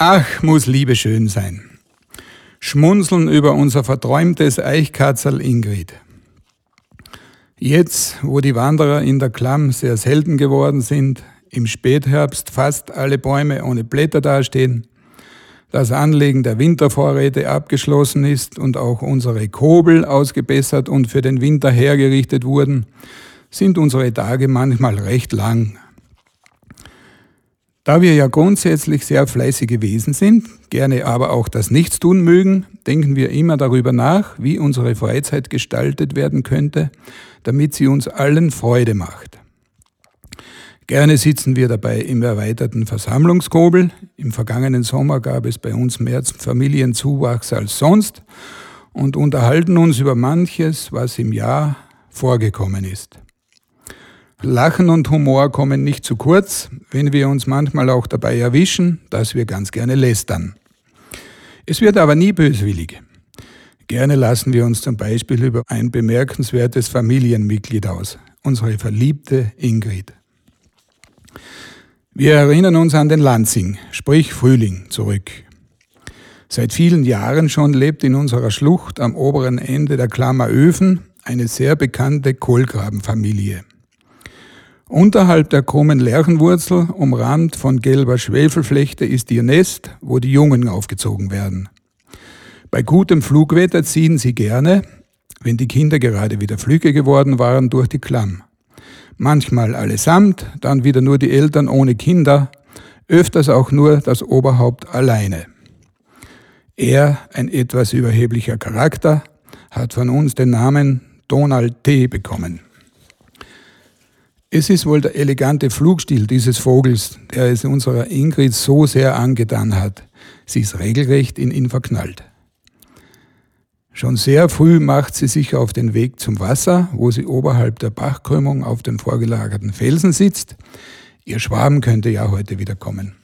Ach, muss Liebe schön sein. Schmunzeln über unser verträumtes Eichkatzel Ingrid. Jetzt, wo die Wanderer in der Klamm sehr selten geworden sind, im Spätherbst fast alle Bäume ohne Blätter dastehen, das Anlegen der Wintervorräte abgeschlossen ist und auch unsere Kobel ausgebessert und für den Winter hergerichtet wurden, sind unsere Tage manchmal recht lang. Da wir ja grundsätzlich sehr fleißige Wesen sind, gerne aber auch das Nichtstun mögen, denken wir immer darüber nach, wie unsere Freizeit gestaltet werden könnte, damit sie uns allen Freude macht. Gerne sitzen wir dabei im erweiterten Versammlungskobel. Im vergangenen Sommer gab es bei uns mehr Familienzuwachs als sonst und unterhalten uns über manches, was im Jahr vorgekommen ist. Lachen und Humor kommen nicht zu kurz, wenn wir uns manchmal auch dabei erwischen, dass wir ganz gerne lästern. Es wird aber nie böswillig. Gerne lassen wir uns zum Beispiel über ein bemerkenswertes Familienmitglied aus, unsere verliebte Ingrid. Wir erinnern uns an den Lansing, sprich Frühling, zurück. Seit vielen Jahren schon lebt in unserer Schlucht am oberen Ende der Klammer Öfen eine sehr bekannte Kohlgrabenfamilie. Unterhalb der krummen Lärchenwurzel, umrahmt von gelber Schwefelflechte, ist ihr Nest, wo die Jungen aufgezogen werden. Bei gutem Flugwetter ziehen sie gerne, wenn die Kinder gerade wieder flügge geworden waren, durch die Klamm. Manchmal allesamt, dann wieder nur die Eltern ohne Kinder, öfters auch nur das Oberhaupt alleine. Er, ein etwas überheblicher Charakter, hat von uns den Namen Donald T. bekommen. Es ist wohl der elegante Flugstil dieses Vogels, der es unserer Ingrid so sehr angetan hat. Sie ist regelrecht in ihn verknallt. Schon sehr früh macht sie sich auf den Weg zum Wasser, wo sie oberhalb der Bachkrümmung auf dem vorgelagerten Felsen sitzt. Ihr Schwaben könnte ja heute wieder kommen.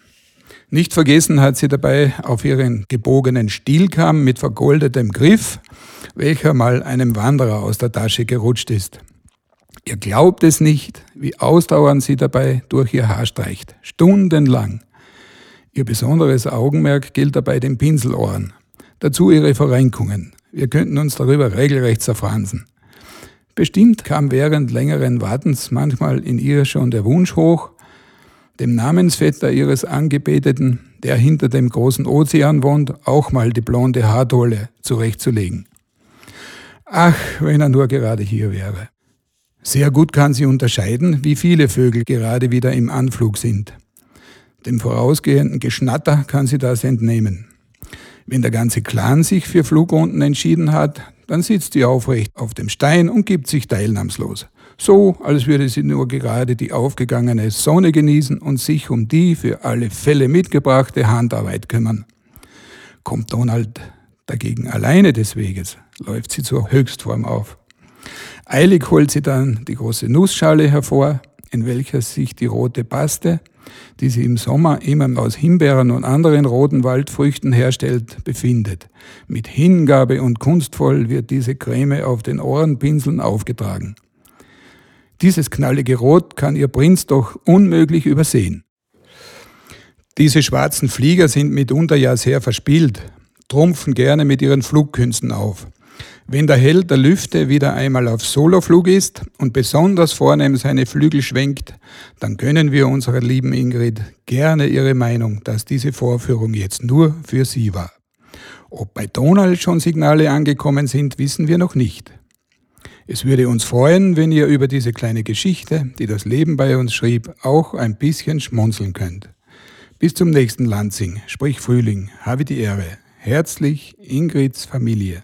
Nicht vergessen hat sie dabei auf ihren gebogenen Stielkamm mit vergoldetem Griff, welcher mal einem Wanderer aus der Tasche gerutscht ist. Ihr glaubt es nicht, wie ausdauernd sie dabei durch ihr Haar streicht. Stundenlang. Ihr besonderes Augenmerk gilt dabei den Pinselohren. Dazu ihre Verrenkungen. Wir könnten uns darüber regelrecht zerfransen. Bestimmt kam während längeren Wartens manchmal in ihr schon der Wunsch hoch, dem Namensvetter ihres Angebeteten, der hinter dem großen Ozean wohnt, auch mal die blonde Haardolle zurechtzulegen. Ach, wenn er nur gerade hier wäre. Sehr gut kann sie unterscheiden, wie viele Vögel gerade wieder im Anflug sind. Dem vorausgehenden Geschnatter kann sie das entnehmen. Wenn der ganze Clan sich für Flugrunden entschieden hat, dann sitzt sie aufrecht auf dem Stein und gibt sich teilnahmslos. So, als würde sie nur gerade die aufgegangene Sonne genießen und sich um die für alle Fälle mitgebrachte Handarbeit kümmern. Kommt Donald dagegen alleine des Weges, läuft sie zur Höchstform auf. Eilig holt sie dann die große Nussschale hervor, in welcher sich die rote Paste, die sie im Sommer immer aus Himbeeren und anderen roten Waldfrüchten herstellt, befindet. Mit Hingabe und kunstvoll wird diese Creme auf den Ohrenpinseln aufgetragen. Dieses knallige Rot kann ihr Prinz doch unmöglich übersehen. Diese schwarzen Flieger sind mitunter ja sehr verspielt, trumpfen gerne mit ihren Flugkünsten auf. Wenn der Held der Lüfte wieder einmal auf Soloflug ist und besonders vornehm seine Flügel schwenkt, dann können wir unserer lieben Ingrid gerne ihre Meinung, dass diese Vorführung jetzt nur für sie war. Ob bei Donald schon Signale angekommen sind, wissen wir noch nicht. Es würde uns freuen, wenn ihr über diese kleine Geschichte, die das Leben bei uns schrieb, auch ein bisschen schmunzeln könnt. Bis zum nächsten Lansing, sprich Frühling, habe die Ehre. Herzlich Ingrids Familie.